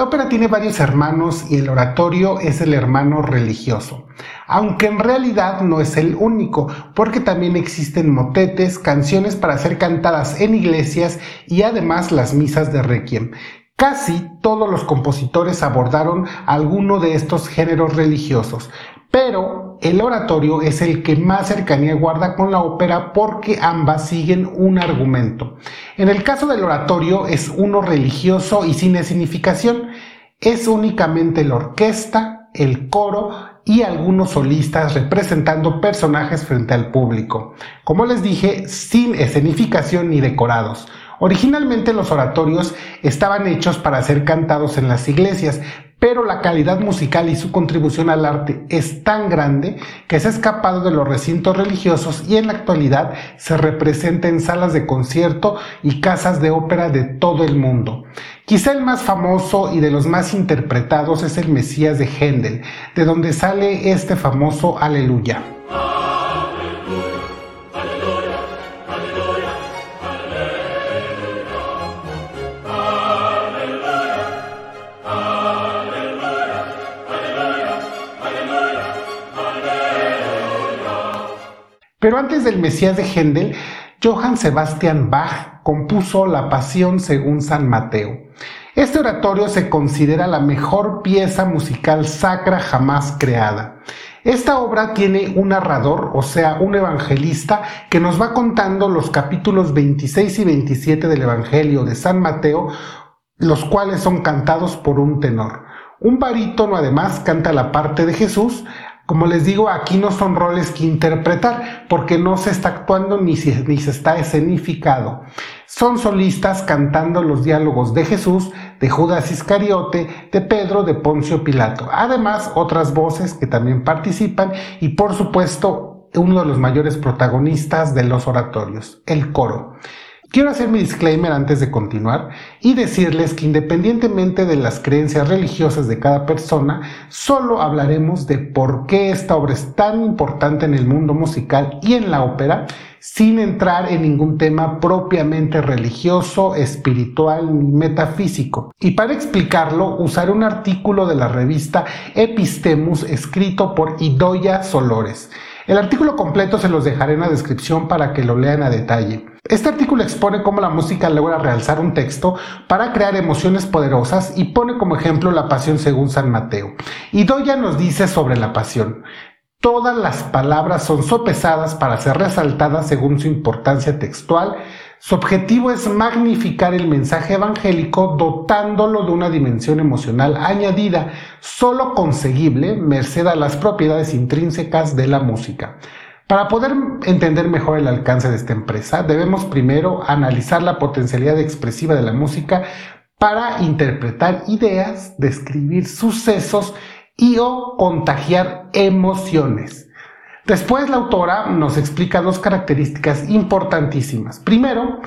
La ópera tiene varios hermanos y el oratorio es el hermano religioso, aunque en realidad no es el único, porque también existen motetes, canciones para ser cantadas en iglesias y además las misas de requiem. Casi todos los compositores abordaron alguno de estos géneros religiosos, pero el oratorio es el que más cercanía guarda con la ópera porque ambas siguen un argumento. En el caso del oratorio es uno religioso y sin significación, es únicamente la orquesta, el coro y algunos solistas representando personajes frente al público. Como les dije, sin escenificación ni decorados. Originalmente los oratorios estaban hechos para ser cantados en las iglesias, pero la calidad musical y su contribución al arte es tan grande que se ha escapado de los recintos religiosos y en la actualidad se representa en salas de concierto y casas de ópera de todo el mundo. Quizá el más famoso y de los más interpretados es el Mesías de Händel, de donde sale este famoso Aleluya. Pero antes del Mesías de Händel, Johann Sebastian Bach compuso La Pasión según San Mateo. Este oratorio se considera la mejor pieza musical sacra jamás creada. Esta obra tiene un narrador, o sea, un evangelista, que nos va contando los capítulos 26 y 27 del Evangelio de San Mateo, los cuales son cantados por un tenor. Un barítono además canta la parte de Jesús, como les digo, aquí no son roles que interpretar, porque no se está actuando ni se, ni se está escenificado. Son solistas cantando los diálogos de Jesús, de Judas Iscariote, de Pedro, de Poncio Pilato. Además, otras voces que también participan y por supuesto, uno de los mayores protagonistas de los oratorios, el coro. Quiero hacer mi disclaimer antes de continuar y decirles que independientemente de las creencias religiosas de cada persona, solo hablaremos de por qué esta obra es tan importante en el mundo musical y en la ópera, sin entrar en ningún tema propiamente religioso, espiritual ni metafísico. Y para explicarlo, usaré un artículo de la revista Epistemus escrito por Idoya Solores. El artículo completo se los dejaré en la descripción para que lo lean a detalle. Este artículo expone cómo la música logra realzar un texto para crear emociones poderosas y pone como ejemplo la pasión según San Mateo. Y Doya nos dice sobre la pasión. Todas las palabras son sopesadas para ser resaltadas según su importancia textual, su objetivo es magnificar el mensaje evangélico dotándolo de una dimensión emocional añadida, solo conseguible merced a las propiedades intrínsecas de la música. Para poder entender mejor el alcance de esta empresa, debemos primero analizar la potencialidad expresiva de la música para interpretar ideas, describir sucesos y o contagiar emociones. Después la autora nos explica dos características importantísimas. Primero,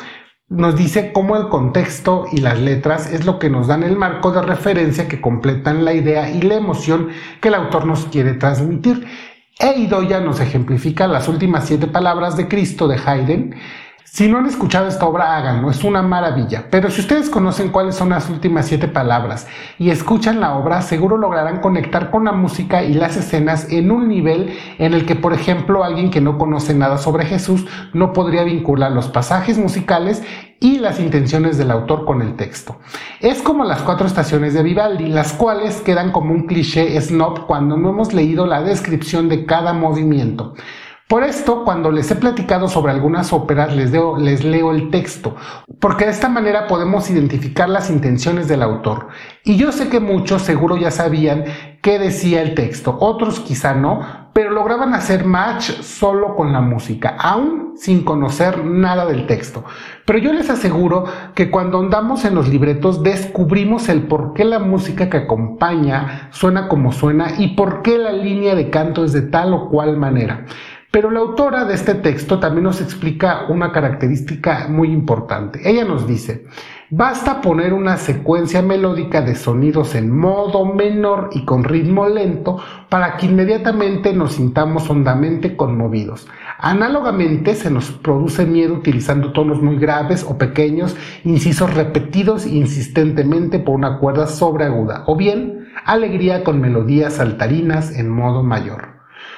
nos dice cómo el contexto y las letras es lo que nos dan el marco de referencia que completan la idea y la emoción que el autor nos quiere transmitir. E nos ejemplifica las últimas siete palabras de Cristo de Haydn si no han escuchado esta obra, háganlo, es una maravilla. Pero si ustedes conocen cuáles son las últimas siete palabras y escuchan la obra, seguro lograrán conectar con la música y las escenas en un nivel en el que, por ejemplo, alguien que no conoce nada sobre Jesús no podría vincular los pasajes musicales y las intenciones del autor con el texto. Es como las cuatro estaciones de Vivaldi, las cuales quedan como un cliché snob cuando no hemos leído la descripción de cada movimiento. Por esto, cuando les he platicado sobre algunas óperas, les, leo el texto, porque de esta manera podemos identificar las intenciones del autor. Y yo sé que muchos seguro ya sabían qué decía el texto, otros quizá no, pero lograban hacer match solo con la música, aún sin conocer nada del texto. Pero yo les aseguro que cuando andamos en los libretos descubrimos el por qué la música que acompaña suena como suena y por qué la línea de canto es de tal o cual manera. Pero la autora de este texto también nos explica una característica muy importante. Ella nos dice, basta poner una secuencia melódica de sonidos en modo menor y con ritmo lento para que inmediatamente nos sintamos hondamente conmovidos. Análogamente, se nos produce miedo utilizando tonos muy graves o pequeños, incisos repetidos insistentemente por una cuerda sobreaguda, o bien alegría con melodías saltarinas en modo mayor.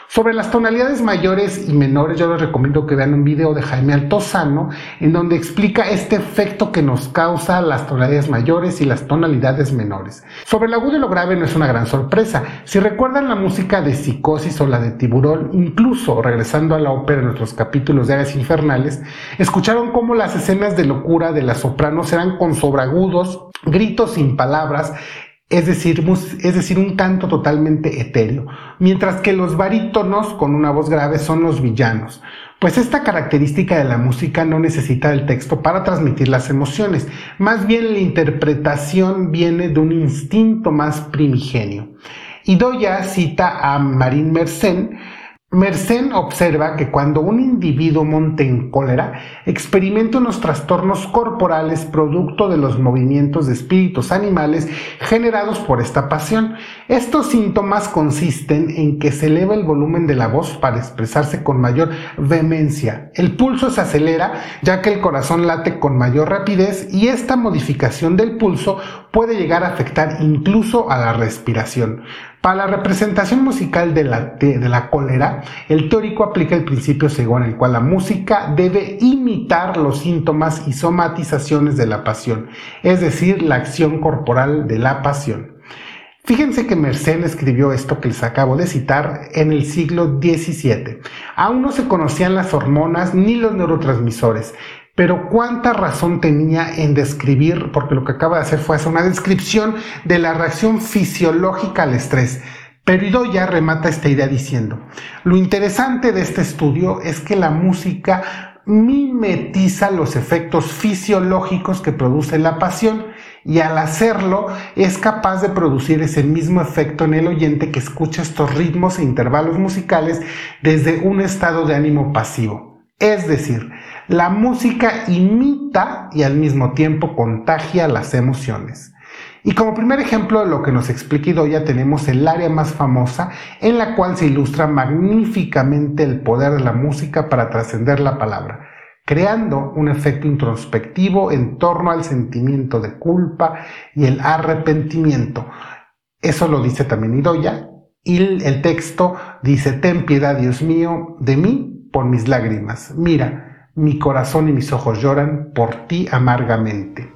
Sobre las tonalidades mayores y menores, yo les recomiendo que vean un video de Jaime Altozano en donde explica este efecto que nos causa las tonalidades mayores y las tonalidades menores. Sobre el agudo y lo grave no es una gran sorpresa. Si recuerdan la música de Psicosis o la de Tiburón, incluso regresando a la ópera en nuestros capítulos de Áreas Infernales, escucharon cómo las escenas de locura de las sopranos eran con sobragudos, gritos sin palabras, es decir, es decir, un canto totalmente etéreo, mientras que los barítonos con una voz grave son los villanos. Pues esta característica de la música no necesita el texto para transmitir las emociones, más bien la interpretación viene de un instinto más primigenio. Y Doya cita a Marine Mersenne Mersenne observa que cuando un individuo monte en cólera, experimenta unos trastornos corporales producto de los movimientos de espíritus animales generados por esta pasión. Estos síntomas consisten en que se eleva el volumen de la voz para expresarse con mayor vehemencia. El pulso se acelera ya que el corazón late con mayor rapidez y esta modificación del pulso puede llegar a afectar incluso a la respiración. Para la representación musical de la, de, la cólera, el teórico aplica el principio según el cual la música debe imitar los síntomas y somatizaciones de la pasión, es decir, la acción corporal de la pasión. Fíjense que Mersenne escribió esto que les acabo de citar en el siglo XVII. Aún no se conocían las hormonas ni los neurotransmisores, pero cuánta razón tenía en describir, porque lo que acaba de hacer fue hacer una descripción de la reacción fisiológica al estrés. Pero ya remata esta idea diciendo, lo interesante de este estudio es que la música mimetiza los efectos fisiológicos que produce la pasión y al hacerlo es capaz de producir ese mismo efecto en el oyente que escucha estos ritmos e intervalos musicales desde un estado de ánimo pasivo. Es decir, la música imita y al mismo tiempo contagia las emociones. Y como primer ejemplo de lo que nos explica Idoya tenemos el área más famosa en la cual se ilustra magníficamente el poder de la música para trascender la palabra, creando un efecto introspectivo en torno al sentimiento de culpa y el arrepentimiento. Eso lo dice también Idoya. Y el texto dice, ten piedad, Dios mío, de mí por mis lágrimas. Mira, mi corazón y mis ojos lloran por ti amargamente.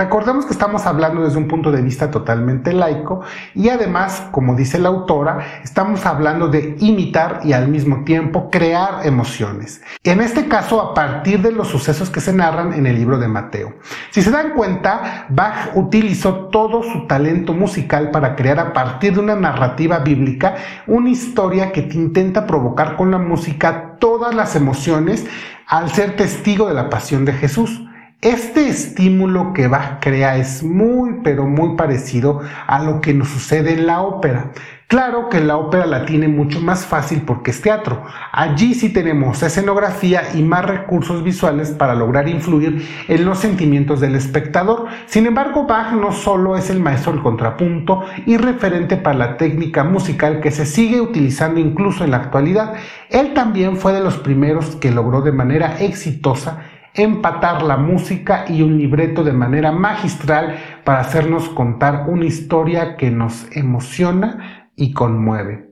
Recordemos que estamos hablando desde un punto de vista totalmente laico y además, como dice la autora, estamos hablando de imitar y al mismo tiempo crear emociones. En este caso, a partir de los sucesos que se narran en el libro de Mateo. Si se dan cuenta, Bach utilizó todo su talento musical para crear a partir de una narrativa bíblica una historia que te intenta provocar con la música todas las emociones al ser testigo de la pasión de Jesús. Este estímulo que Bach crea es muy pero muy parecido a lo que nos sucede en la ópera. Claro que la ópera la tiene mucho más fácil porque es teatro. Allí sí tenemos escenografía y más recursos visuales para lograr influir en los sentimientos del espectador. Sin embargo, Bach no solo es el maestro del contrapunto y referente para la técnica musical que se sigue utilizando incluso en la actualidad, él también fue de los primeros que logró de manera exitosa empatar la música y un libreto de manera magistral para hacernos contar una historia que nos emociona y conmueve.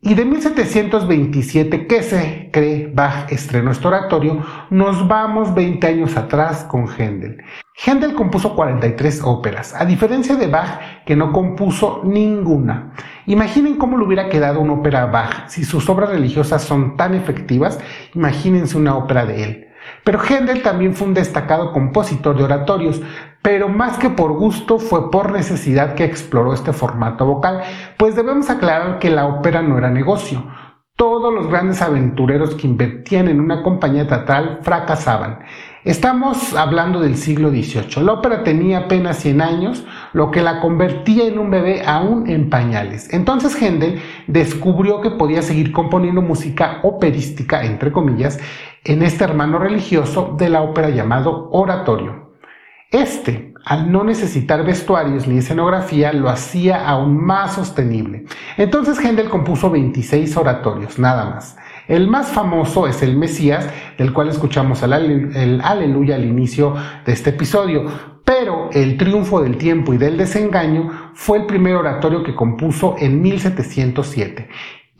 Y de 1727, que se cree Bach estrenó este oratorio, nos vamos 20 años atrás con Händel. Händel compuso 43 óperas, a diferencia de Bach, que no compuso ninguna. Imaginen cómo le hubiera quedado una ópera a Bach. Si sus obras religiosas son tan efectivas, imagínense una ópera de él. Pero Händel también fue un destacado compositor de oratorios, pero más que por gusto fue por necesidad que exploró este formato vocal, pues debemos aclarar que la ópera no era negocio. Todos los grandes aventureros que invertían en una compañía teatral fracasaban. Estamos hablando del siglo XVIII. La ópera tenía apenas 100 años, lo que la convertía en un bebé aún en pañales. Entonces Händel descubrió que podía seguir componiendo música operística, entre comillas, en este hermano religioso de la ópera llamado oratorio. Este, al no necesitar vestuarios ni escenografía, lo hacía aún más sostenible. Entonces Händel compuso 26 oratorios, nada más. El más famoso es el Mesías, del cual escuchamos el, el aleluya al inicio de este episodio, pero el triunfo del tiempo y del desengaño fue el primer oratorio que compuso en 1707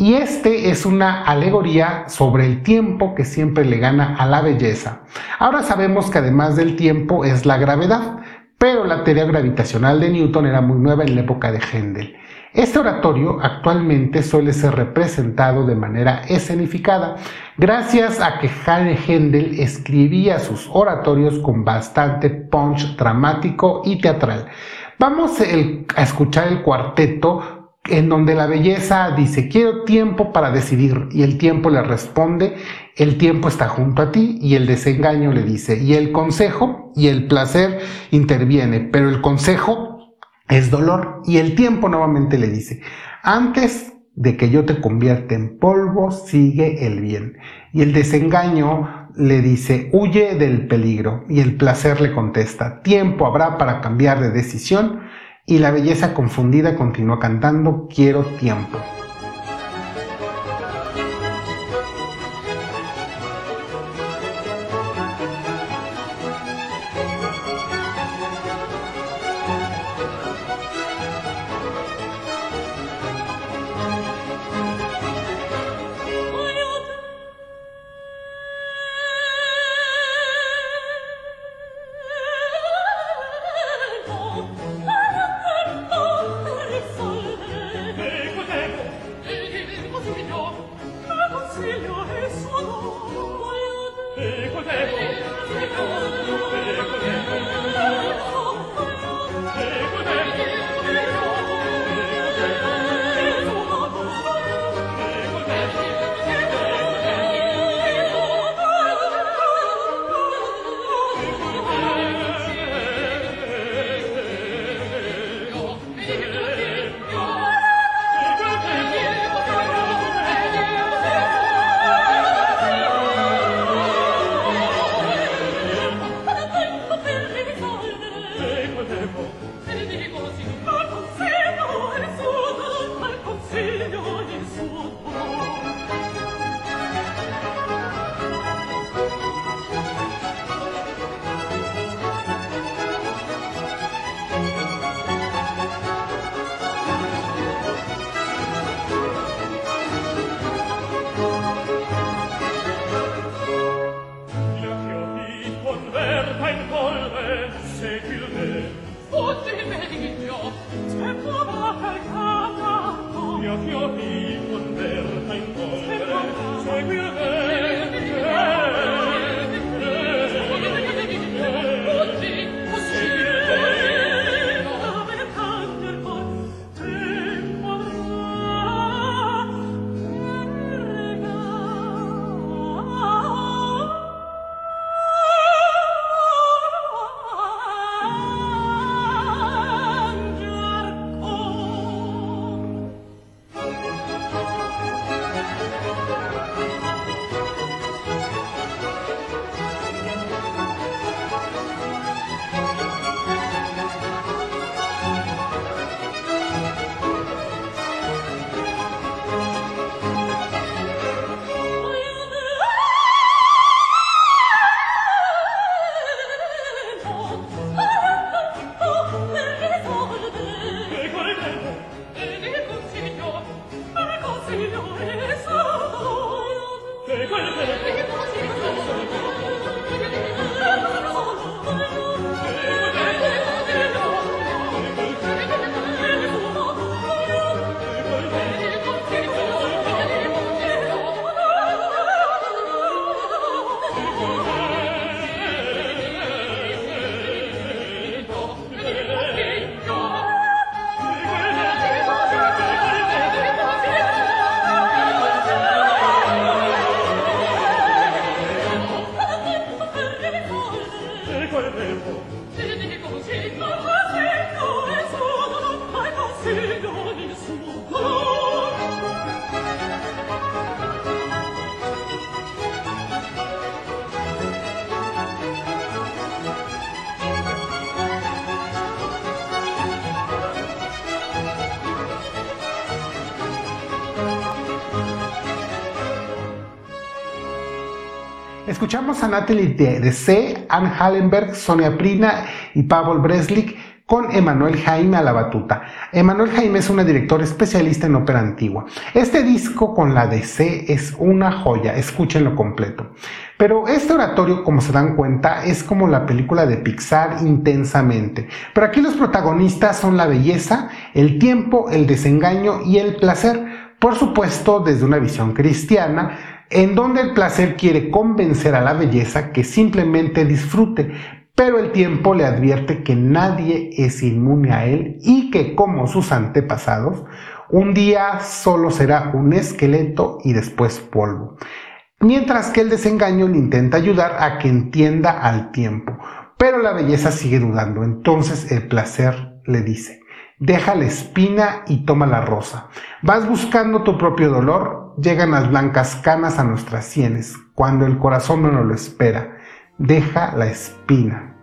y este es una alegoría sobre el tiempo que siempre le gana a la belleza. Ahora sabemos que además del tiempo es la gravedad, pero la teoría gravitacional de Newton era muy nueva en la época de Händel. Este oratorio actualmente suele ser representado de manera escenificada, gracias a que Händel escribía sus oratorios con bastante punch dramático y teatral. Vamos a escuchar el cuarteto en donde la belleza dice, quiero tiempo para decidir, y el tiempo le responde, el tiempo está junto a ti, y el desengaño le dice, y el consejo y el placer interviene, pero el consejo es dolor, y el tiempo nuevamente le dice, antes de que yo te convierta en polvo, sigue el bien. Y el desengaño le dice, huye del peligro, y el placer le contesta, tiempo habrá para cambiar de decisión, y la belleza confundida continúa cantando Quiero tiempo. Escuchamos a Natalie de C, Anne Hallenberg, Sonia Prina y Pavel Breslik con Emanuel Jaime a la batuta. Emanuel Jaime es una directora especialista en ópera antigua. Este disco con la DC es una joya, escúchenlo completo. Pero este oratorio, como se dan cuenta, es como la película de Pixar intensamente. Pero aquí los protagonistas son la belleza, el tiempo, el desengaño y el placer. Por supuesto, desde una visión cristiana, en donde el placer quiere convencer a la belleza que simplemente disfrute, pero el tiempo le advierte que nadie es inmune a él y que como sus antepasados, un día solo será un esqueleto y después polvo. Mientras que el desengaño le intenta ayudar a que entienda al tiempo, pero la belleza sigue dudando. Entonces el placer le dice, deja la espina y toma la rosa. Vas buscando tu propio dolor, llegan las blancas canas a nuestras sienes, cuando el corazón no lo espera deja la espina.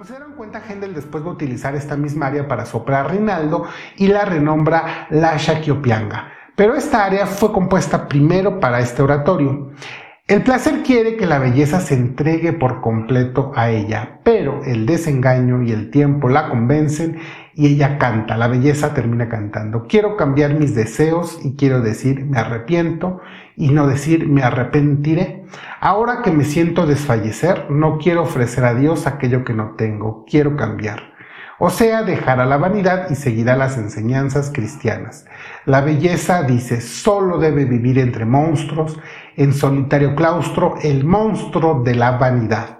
Como se dieron cuenta, Händel después va a utilizar esta misma área para soplar Rinaldo y la renombra La Shakiopianga. Pero esta área fue compuesta primero para este oratorio. El placer quiere que la belleza se entregue por completo a ella, pero el desengaño y el tiempo la convencen y ella canta, la belleza termina cantando. Quiero cambiar mis deseos y quiero decir me arrepiento y no decir me arrepentiré. Ahora que me siento desfallecer, no quiero ofrecer a Dios aquello que no tengo, quiero cambiar. O sea, dejará la vanidad y seguirá las enseñanzas cristianas. La belleza, dice, solo debe vivir entre monstruos, en solitario claustro, el monstruo de la vanidad.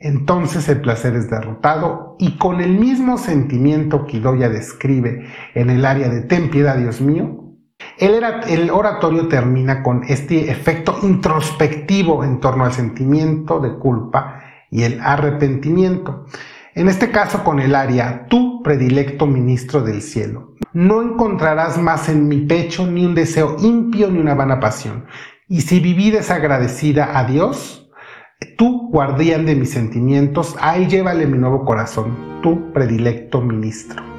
Entonces el placer es derrotado y con el mismo sentimiento que Idoya describe en el área de Ten piedad, Dios mío, el oratorio termina con este efecto introspectivo en torno al sentimiento de culpa y el arrepentimiento. En este caso con el área, tu predilecto ministro del cielo. No encontrarás más en mi pecho ni un deseo impío ni una vana pasión. Y si viví desagradecida a Dios, tú, guardián de mis sentimientos, ahí llévale mi nuevo corazón, tu predilecto ministro.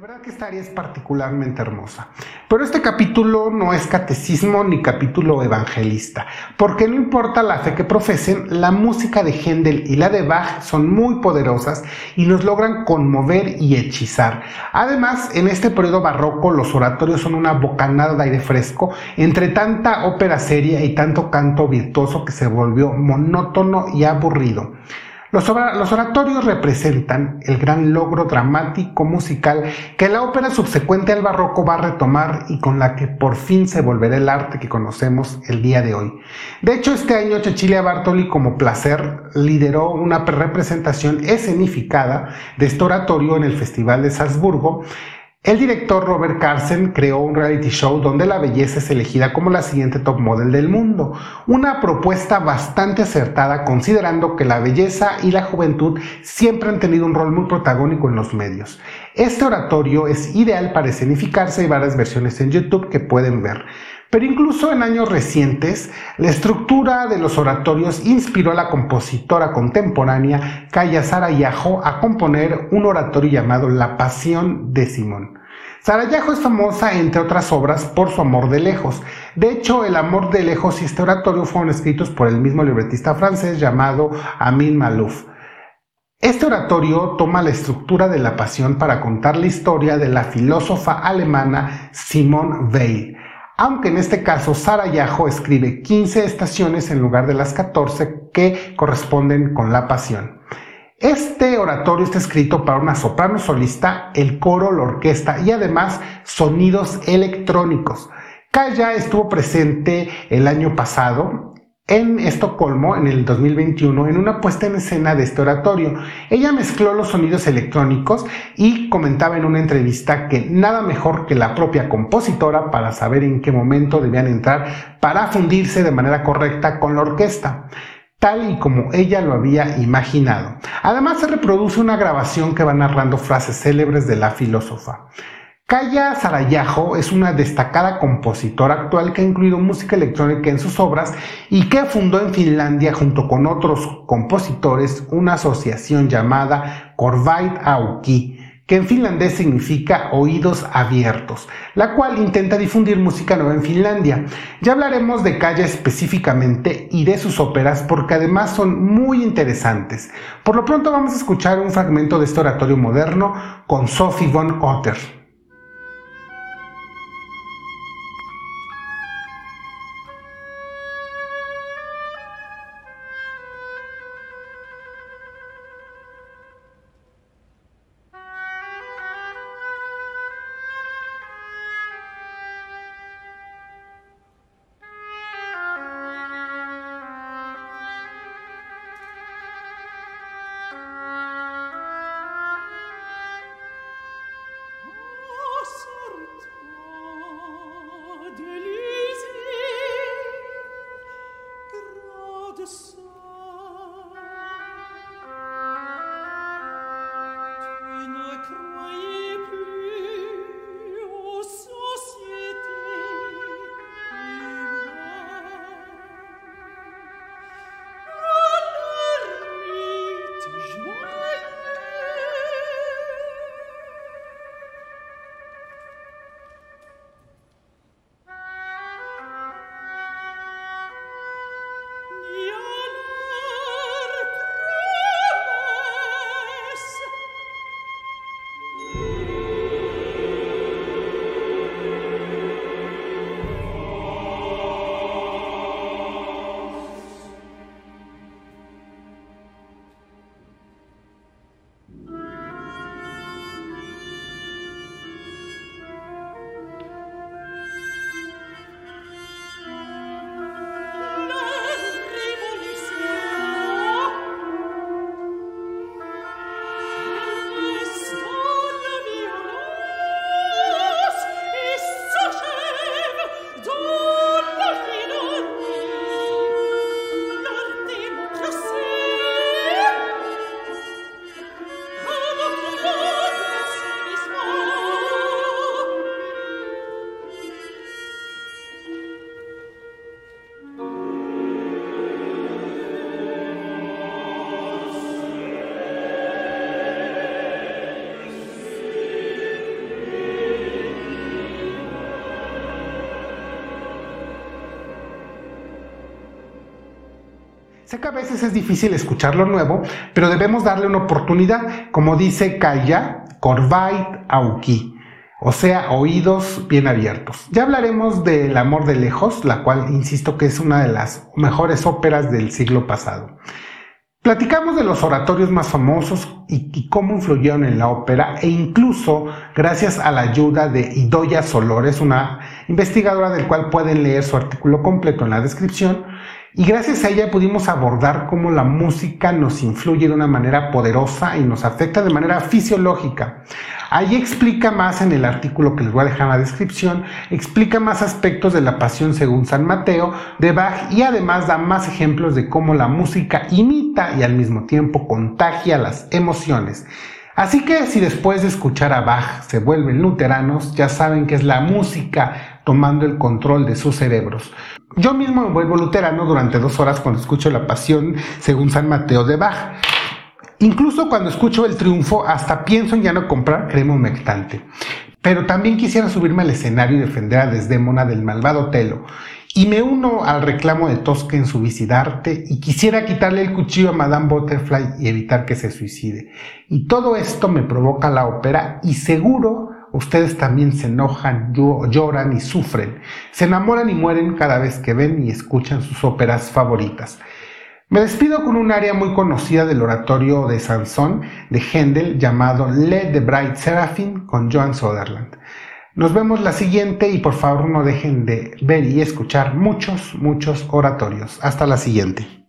Verdad que esta área es particularmente hermosa. Pero este capítulo no es catecismo ni capítulo evangelista, porque no importa la fe que profesen, la música de Händel y la de Bach son muy poderosas y nos logran conmover y hechizar. Además, en este periodo barroco los oratorios son una bocanada de aire fresco entre tanta ópera seria y tanto canto virtuoso que se volvió monótono y aburrido. Los, oratorios representan el gran logro dramático musical que la ópera subsecuente al barroco va a retomar y con la que por fin se volverá el arte que conocemos el día de hoy. De hecho, este año Cecilia Bartoli como placer lideró una representación escenificada de este oratorio en el Festival de Salzburgo el director Robert Carson creó un reality show donde la belleza es elegida como la siguiente top model del mundo, una propuesta bastante acertada considerando que la belleza y la juventud siempre han tenido un rol muy protagónico en los medios. Este oratorio es ideal para escenificarse, hay varias versiones en YouTube que pueden ver. Pero incluso en años recientes, la estructura de los oratorios inspiró a la compositora contemporánea Kaya Sarayajo a componer un oratorio llamado La Pasión de Simón. Sarayajo es famosa, entre otras obras, por su amor de lejos. De hecho, El amor de lejos y este oratorio fueron escritos por el mismo libretista francés llamado Amin Malouf. Este oratorio toma la estructura de la pasión para contar la historia de la filósofa alemana Simone Weil, aunque en este caso Sarayajo escribe 15 estaciones en lugar de las 14 que corresponden con la pasión. Este oratorio está escrito para una soprano solista, el coro, la orquesta y además sonidos electrónicos. Kaya estuvo presente el año pasado en Estocolmo en el 2021 en una puesta en escena de este oratorio. Ella mezcló los sonidos electrónicos y comentaba en una entrevista que nada mejor que la propia compositora para saber en qué momento debían entrar para fundirse de manera correcta con la orquesta tal y como ella lo había imaginado. Además se reproduce una grabación que va narrando frases célebres de la filósofa. Kaya Sarayajo es una destacada compositora actual que ha incluido música electrónica en sus obras y que fundó en Finlandia junto con otros compositores una asociación llamada Korvait Auki, que en finlandés significa oídos abiertos, la cual intenta difundir música nueva en Finlandia. Ya hablaremos de Kaya específicamente y de sus óperas porque además son muy interesantes. Por lo pronto vamos a escuchar un fragmento de este oratorio moderno con Sophie von Otter. A veces es difícil escuchar lo nuevo, pero debemos darle una oportunidad, como dice Kaya Corvait Auki, o sea, oídos bien abiertos. Ya hablaremos del Amor de Lejos, la cual insisto que es una de las mejores óperas del siglo pasado. Platicamos de los oratorios más famosos y, cómo influyeron en la ópera e incluso gracias a la ayuda de Idoya Solores, una investigadora del cual pueden leer su artículo completo en la descripción, y gracias a ella pudimos abordar cómo la música nos influye de una manera poderosa y nos afecta de manera fisiológica. Ahí explica más en el artículo que les voy a dejar en la descripción, explica más aspectos de la pasión según San Mateo de Bach y además da más ejemplos de cómo la música imita y al mismo tiempo contagia las emociones. Así que si después de escuchar a Bach se vuelven luteranos, ya saben que es la música tomando el control de sus cerebros. Yo mismo me vuelvo luterano durante dos horas cuando escucho la pasión según San Mateo de Bach. Incluso cuando escucho el triunfo, hasta pienso en ya no comprar crema humectante. Pero también quisiera subirme al escenario y defender a Desdémona del malvado Telo. Y me uno al reclamo de Tosca en su visidarte y quisiera quitarle el cuchillo a Madame Butterfly y evitar que se suicide. Y todo esto me provoca la ópera y seguro ustedes también se enojan, lloran y sufren. Se enamoran y mueren cada vez que ven y escuchan sus óperas favoritas. Me despido con un área muy conocida del oratorio de Sansón de Händel llamado Le de Bright Seraphim con Joan Sutherland. Nos vemos la siguiente y por favor no dejen de ver y escuchar muchos, muchos oratorios. Hasta la siguiente.